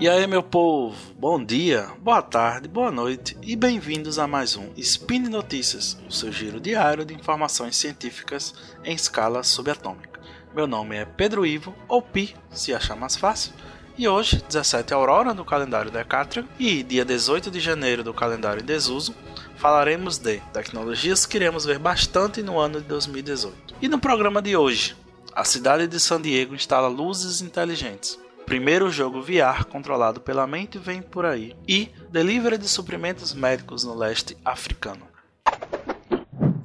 E aí, meu povo, bom dia, boa tarde, boa noite e bem-vindos a mais um Spin Notícias, o seu giro diário de informações científicas em escala subatômica. Meu nome é Pedro Ivo, ou Pi, se achar mais fácil, e hoje, 17 Aurora do calendário Decatrian e dia 18 de janeiro do calendário em desuso, falaremos de tecnologias que iremos ver bastante no ano de 2018. E no programa de hoje, a cidade de San Diego instala luzes inteligentes primeiro jogo VR controlado pela mente vem por aí e delivery de suprimentos médicos no leste africano.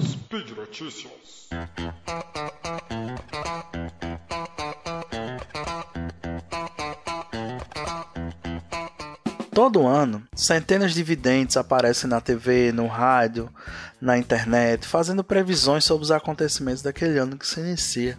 Speed Notícias. Todo ano, centenas de videntes aparecem na TV, no rádio, na internet, fazendo previsões sobre os acontecimentos daquele ano que se inicia.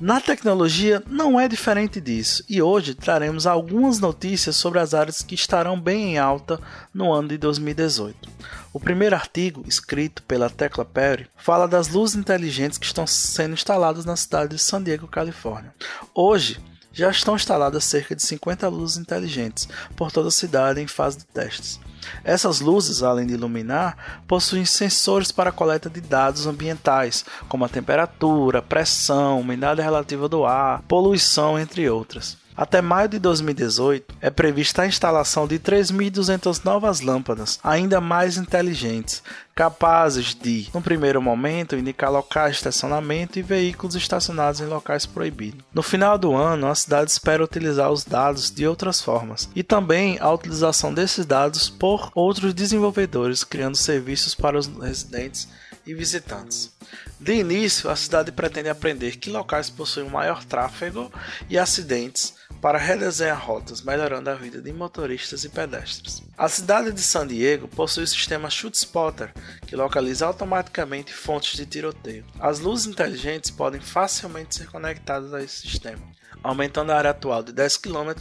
Na tecnologia não é diferente disso, e hoje traremos algumas notícias sobre as áreas que estarão bem em alta no ano de 2018. O primeiro artigo, escrito pela Tecla Perry, fala das luzes inteligentes que estão sendo instaladas na cidade de San Diego, Califórnia. Hoje, já estão instaladas cerca de 50 luzes inteligentes por toda a cidade em fase de testes. Essas luzes, além de iluminar, possuem sensores para coleta de dados ambientais, como a temperatura, pressão, umidade relativa do ar, poluição, entre outras. Até maio de 2018, é prevista a instalação de 3.200 novas lâmpadas, ainda mais inteligentes, capazes de, no primeiro momento, indicar locais de estacionamento e veículos estacionados em locais proibidos. No final do ano, a cidade espera utilizar os dados de outras formas e também a utilização desses dados por outros desenvolvedores, criando serviços para os residentes e visitantes. De início, a cidade pretende aprender que locais possuem maior tráfego e acidentes para redesenhar rotas, melhorando a vida de motoristas e pedestres. A cidade de San Diego possui o sistema Shoot Spotter, que localiza automaticamente fontes de tiroteio. As luzes inteligentes podem facilmente ser conectadas a esse sistema aumentando a área atual de 10 km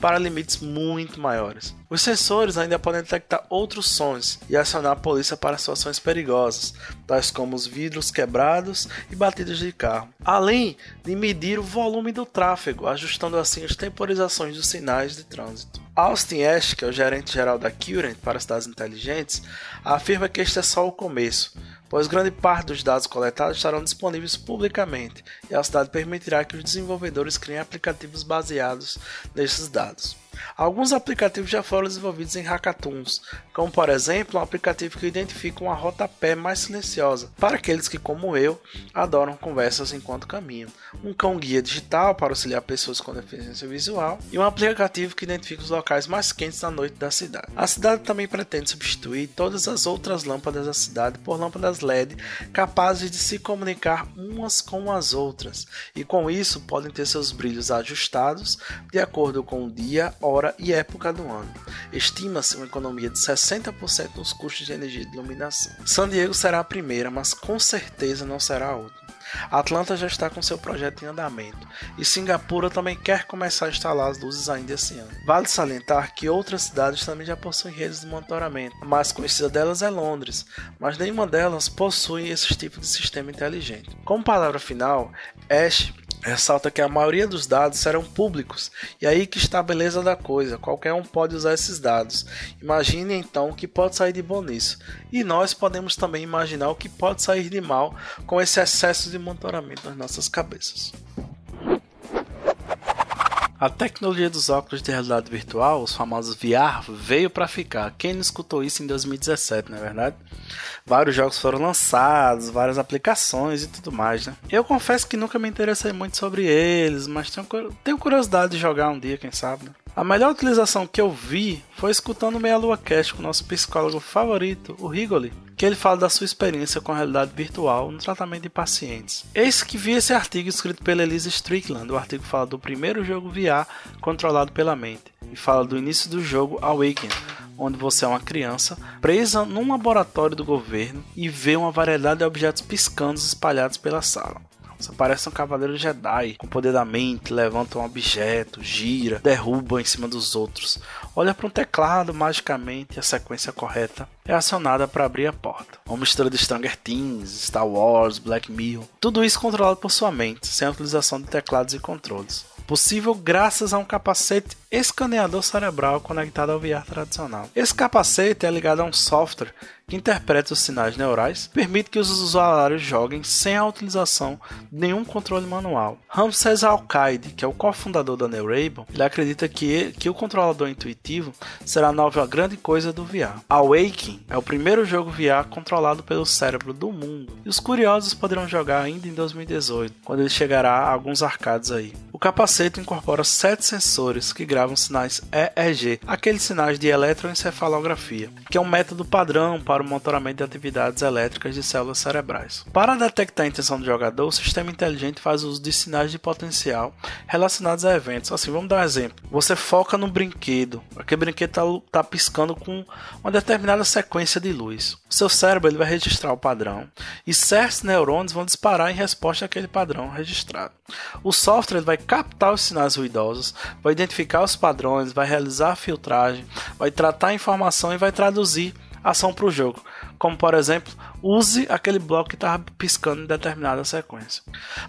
para limites muito maiores. Os sensores ainda podem detectar outros sons e acionar a polícia para situações perigosas, tais como os vidros quebrados e batidas de carro, além de medir o volume do tráfego, ajustando assim as temporizações dos sinais de trânsito. Austin Ash, que é o gerente geral da Current para cidades inteligentes, afirma que este é só o começo, pois grande parte dos dados coletados estarão disponíveis publicamente e a cidade permitirá que os desenvolvedores criem aplicativos baseados nesses dados. Alguns aplicativos já foram desenvolvidos em hackathons, como por exemplo um aplicativo que identifica uma rota a pé mais silenciosa para aqueles que, como eu, adoram conversas enquanto caminham, um cão guia digital para auxiliar pessoas com deficiência visual e um aplicativo que identifica os locais mais quentes na noite da cidade. A cidade também pretende substituir todas as outras lâmpadas da cidade por lâmpadas LED capazes de se comunicar umas com as outras e com isso podem ter seus brilhos ajustados de acordo com o dia, hora e época do ano. Estima-se uma economia de 60% nos custos de energia de iluminação. San Diego será a primeira, mas com certeza não será a última. Atlanta já está com seu projeto em andamento e Singapura também quer começar a instalar as luzes ainda esse ano. Vale salientar que outras cidades também já possuem redes de monitoramento. A mais conhecida delas é Londres, mas nenhuma delas possui esse tipo de sistema inteligente. Como palavra final, Ash ressalta que a maioria dos dados serão públicos, e aí que está a beleza da coisa, qualquer um pode usar esses dados. Imagine então o que pode sair de bom nisso, e nós podemos também imaginar o que pode sair de mal com esse excesso de monitoramento nas nossas cabeças. A tecnologia dos óculos de realidade virtual, os famosos VR, veio para ficar. Quem não escutou isso em 2017, não é verdade? Vários jogos foram lançados, várias aplicações e tudo mais, né? Eu confesso que nunca me interessei muito sobre eles, mas tenho, curiosidade de jogar um dia, quem sabe, né? A melhor utilização que eu vi foi escutando Meia Lua Cast com o nosso psicólogo favorito, o Rigoli que ele fala da sua experiência com a realidade virtual no tratamento de pacientes. Eis que vi esse artigo escrito pela Elisa Strickland. O artigo fala do primeiro jogo VR controlado pela mente e fala do início do jogo Awakening, onde você é uma criança presa num laboratório do governo e vê uma variedade de objetos piscando espalhados pela sala. Você parece um cavaleiro Jedi, com poder da mente, levanta um objeto, gira, derruba em cima dos outros. Olha para um teclado magicamente e a sequência correta é acionada para abrir a porta. Uma mistura de Stranger Things, Star Wars, Black Mirror, tudo isso controlado por sua mente, sem a utilização de teclados e controles. Possível graças a um capacete escaneador cerebral conectado ao VR tradicional. Esse capacete é ligado a um software que interpreta os sinais neurais, permite que os usuários joguem sem a utilização de nenhum controle manual. Ramses Al-Qaidi, que é o cofundador da Neurable, ele acredita que, que o controlador intuitivo será a nova grande coisa do VR. Awakening é o primeiro jogo VR controlado pelo cérebro do mundo, e os curiosos poderão jogar ainda em 2018, quando ele chegará a alguns arcades aí. O capacete incorpora sete sensores que gravam sinais EEG, aqueles sinais de eletroencefalografia, que é um método padrão para para o monitoramento de atividades elétricas de células cerebrais. Para detectar a intenção do jogador, o sistema inteligente faz uso de sinais de potencial relacionados a eventos. Assim, vamos dar um exemplo. Você foca no brinquedo, aquele brinquedo está tá piscando com uma determinada sequência de luz. O seu cérebro ele vai registrar o padrão e certos neurônios vão disparar em resposta àquele padrão registrado. O software ele vai captar os sinais ruidosos, vai identificar os padrões, vai realizar a filtragem, vai tratar a informação e vai traduzir ação para o jogo, como por exemplo, use aquele bloco que estava piscando em determinada sequência.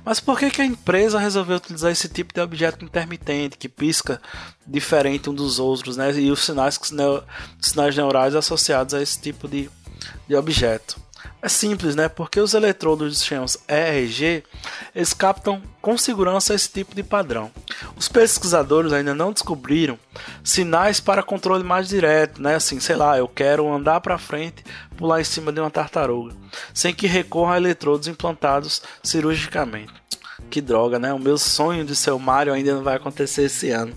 Mas por que, que a empresa resolveu utilizar esse tipo de objeto intermitente que pisca diferente um dos outros, né? E os sinais, sinais neurais associados a esse tipo de, de objeto? É simples, né? Porque os eletrodos de chãos ERG eles captam com segurança esse tipo de padrão. Os pesquisadores ainda não descobriram sinais para controle mais direto, né? Assim, sei lá, eu quero andar para frente, pular em cima de uma tartaruga, sem que recorra a eletrodos implantados cirurgicamente. Que droga, né? O meu sonho de ser o Mario ainda não vai acontecer esse ano.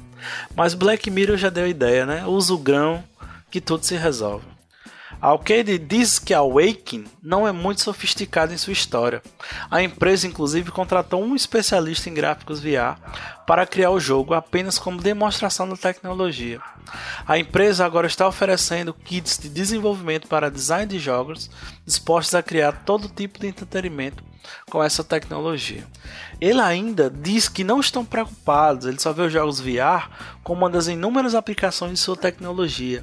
Mas Black Mirror já deu ideia, né? Usa o grão que tudo se resolve. A Arcade diz que a Awaken não é muito sofisticada em sua história. A empresa, inclusive, contratou um especialista em gráficos VR para criar o jogo apenas como demonstração da tecnologia. A empresa agora está oferecendo kits de desenvolvimento para design de jogos dispostos a criar todo tipo de entretenimento com essa tecnologia. Ele ainda diz que não estão preocupados, ele só vê os jogos VR como uma das inúmeras aplicações de sua tecnologia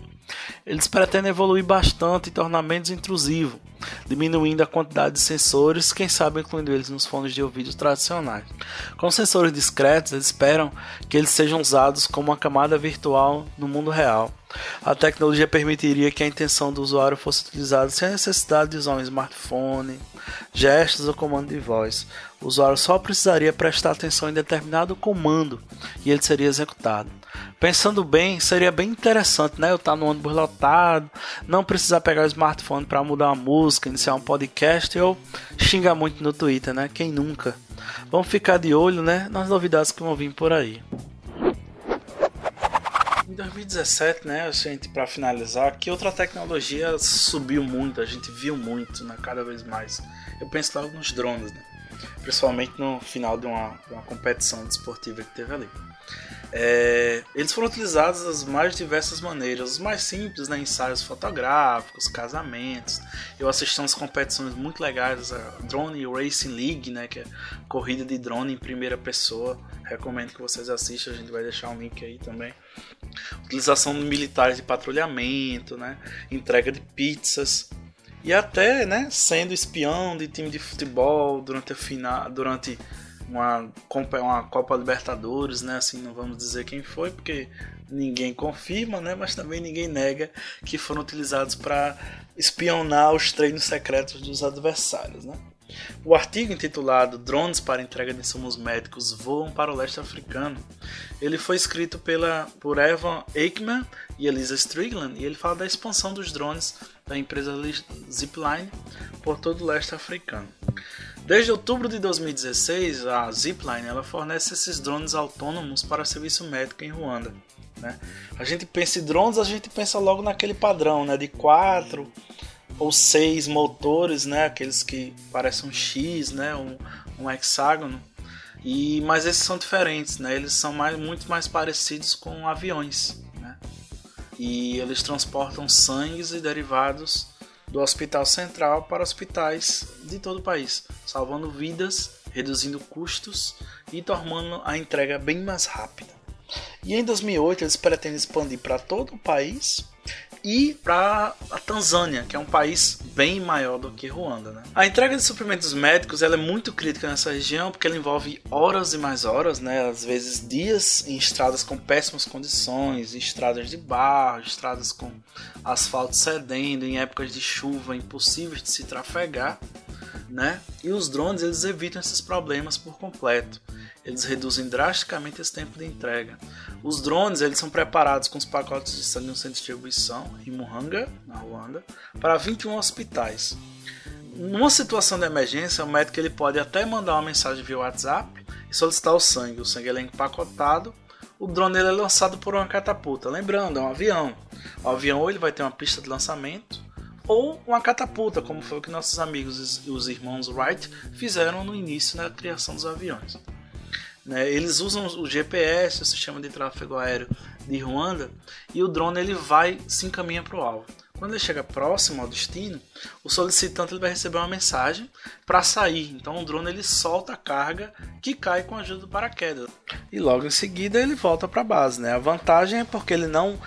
eles pretendem evoluir bastante e tornar menos intrusivo, diminuindo a quantidade de sensores, quem sabe incluindo eles nos fones de ouvido tradicionais. Com sensores discretos, eles esperam que eles sejam usados como uma camada virtual no mundo real. A tecnologia permitiria que a intenção do usuário fosse utilizada sem a necessidade de usar um smartphone, gestos ou comando de voz. O usuário só precisaria prestar atenção em determinado comando e ele seria executado. Pensando bem, seria bem interessante, né? Eu estar no ônibus lotado, não precisar pegar o smartphone para mudar uma música, iniciar um podcast ou xingar muito no Twitter, né? Quem nunca? Vamos ficar de olho, né? Nas novidades que vão vir por aí. Em 2017, né, a gente para finalizar, que outra tecnologia subiu muito, a gente viu muito, né, cada vez mais. Eu penso logo nos drones, né? Principalmente no final de uma, uma competição desportiva que teve ali. É, eles foram utilizados das mais diversas maneiras. Os mais simples, né, ensaios fotográficos, casamentos. Eu assisti umas competições muito legais, a Drone Racing League, né, que é corrida de drone em primeira pessoa. Recomendo que vocês assistam, a gente vai deixar um link aí também. Utilização de militares de patrulhamento, né, entrega de pizzas e até, né, sendo espião de time de futebol durante a final, durante uma, uma Copa Libertadores, né? Assim, não vamos dizer quem foi, porque ninguém confirma, né? Mas também ninguém nega que foram utilizados para espionar os treinos secretos dos adversários, né? O artigo intitulado Drones para entrega de insumos médicos voam para o leste africano. Ele foi escrito pela, por Evan Eichmann e Elisa Strickland e ele fala da expansão dos drones da empresa Zipline por todo o leste africano. Desde outubro de 2016, a Zipline ela fornece esses drones autônomos para serviço médico em Ruanda. Né? A gente pensa em drones, a gente pensa logo naquele padrão né? de quatro ou seis motores, né? aqueles que parecem um X, né? um, um hexágono. E, mas esses são diferentes, né? eles são mais, muito mais parecidos com aviões. Né? E eles transportam sangues e derivados do Hospital Central para hospitais de todo o país, salvando vidas, reduzindo custos e tornando a entrega bem mais rápida. E em 2008 eles pretendem expandir para todo o país e para a Tanzânia, que é um país bem maior do que Ruanda. Né? A entrega de suprimentos médicos ela é muito crítica nessa região porque ela envolve horas e mais horas, né? às vezes dias em estradas com péssimas condições, estradas de barro, estradas com asfalto cedendo, em épocas de chuva impossíveis de se trafegar. Né? E os drones eles evitam esses problemas por completo. Eles reduzem drasticamente esse tempo de entrega. Os drones eles são preparados com os pacotes de sangue de distribuição em Muhanga, na Ruanda, para 21 hospitais. Numa situação de emergência, o médico ele pode até mandar uma mensagem via WhatsApp e solicitar o sangue. O sangue é empacotado. O drone ele é lançado por uma catapulta. Lembrando, é um avião. O avião ele vai ter uma pista de lançamento ou uma catapulta, como foi o que nossos amigos e os irmãos Wright fizeram no início da criação dos aviões. Né? Eles usam o GPS, o sistema de tráfego aéreo de Ruanda, e o drone ele vai se encaminha para o alvo. Quando ele chega próximo ao destino, o solicitante ele vai receber uma mensagem para sair. Então o drone ele solta a carga que cai com a ajuda do paraquedas. E logo em seguida ele volta para a base. Né? A vantagem é porque ele não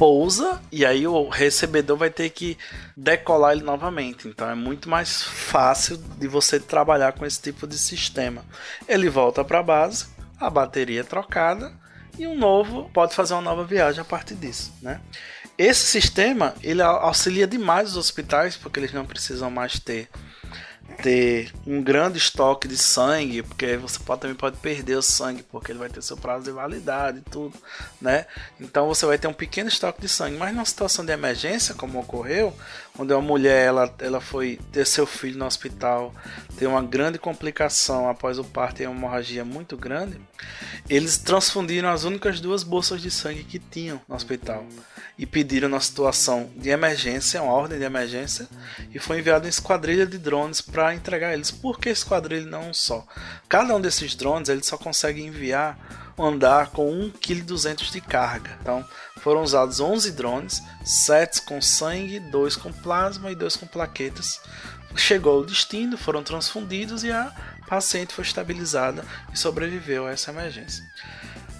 pousa e aí o recebedor vai ter que decolar ele novamente. Então é muito mais fácil de você trabalhar com esse tipo de sistema. Ele volta para a base, a bateria é trocada e um novo pode fazer uma nova viagem a partir disso, né? Esse sistema ele auxilia demais os hospitais porque eles não precisam mais ter ter um grande estoque de sangue, porque você pode, também pode perder o sangue, porque ele vai ter seu prazo de validade e tudo, né? Então você vai ter um pequeno estoque de sangue, mas numa situação de emergência, como ocorreu, onde uma mulher ela, ela foi ter seu filho no hospital, tem uma grande complicação após o parto e uma hemorragia muito grande, eles transfundiram as únicas duas bolsas de sangue que tinham no hospital e pediram na situação de emergência, uma ordem de emergência, e foi enviado uma esquadrilha de drones para entregar eles. Por que esquadrilha não um só? Cada um desses drones ele só consegue enviar andar com 1,2 kg de carga. Então foram usados 11 drones, 7 com sangue, 2 com plasma e 2 com plaquetas. Chegou ao destino, foram transfundidos e a paciente foi estabilizada e sobreviveu a essa emergência.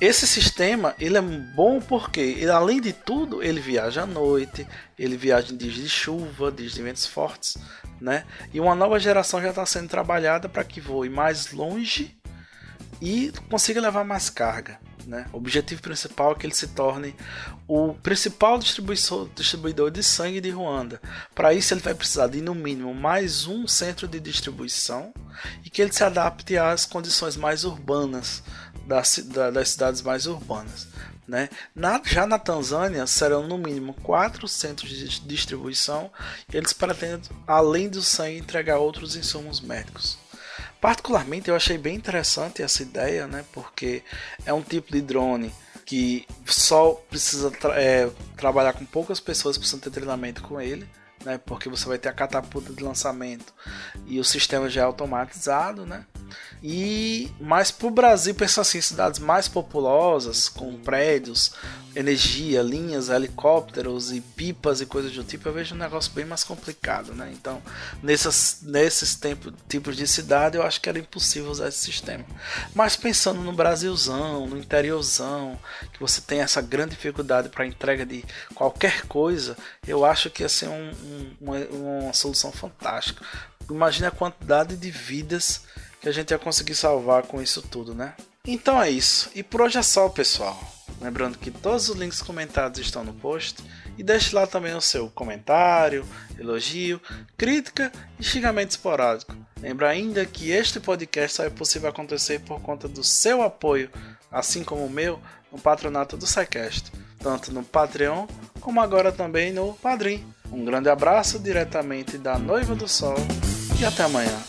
Esse sistema ele é bom porque, ele, além de tudo, ele viaja à noite, ele viaja em dias de chuva, dias de ventos fortes, né? E uma nova geração já está sendo trabalhada para que voe mais longe e consiga levar mais carga. Né? O objetivo principal é que ele se torne o principal distribuidor de sangue de Ruanda. Para isso, ele vai precisar de, no mínimo, mais um centro de distribuição e que ele se adapte às condições mais urbanas das, das cidades mais urbanas. Né? Na, já na Tanzânia serão no mínimo quatro centros de distribuição e eles pretendem, além do sangue, entregar outros insumos médicos. Particularmente eu achei bem interessante essa ideia, né? porque é um tipo de drone que só precisa tra é, trabalhar com poucas pessoas, precisam ter treinamento com ele né? Porque você vai ter a catapulta de lançamento e o sistema já é automatizado, né? E mais para o Brasil, pensa assim, cidades mais populosas, com prédios, energia, linhas, helicópteros e pipas e coisas do tipo, eu vejo um negócio bem mais complicado, né? Então, nessas, nesses tempo, tipos de cidade, eu acho que era impossível usar esse sistema. Mas pensando no Brasilzão, no interiorzão, que você tem essa grande dificuldade para entrega de qualquer coisa, eu acho que ia ser um, um, uma, uma solução fantástica. Imagine a quantidade de vidas que a gente ia conseguir salvar com isso tudo, né? Então é isso. E por hoje é só, pessoal. Lembrando que todos os links comentados estão no post e deixe lá também o seu comentário, elogio, crítica e xingamento esporádico. Lembra ainda que este podcast só é possível acontecer por conta do seu apoio, assim como o meu, no patronato do SciCast, tanto no Patreon como agora também no Padrim. Um grande abraço diretamente da Noiva do Sol e até amanhã.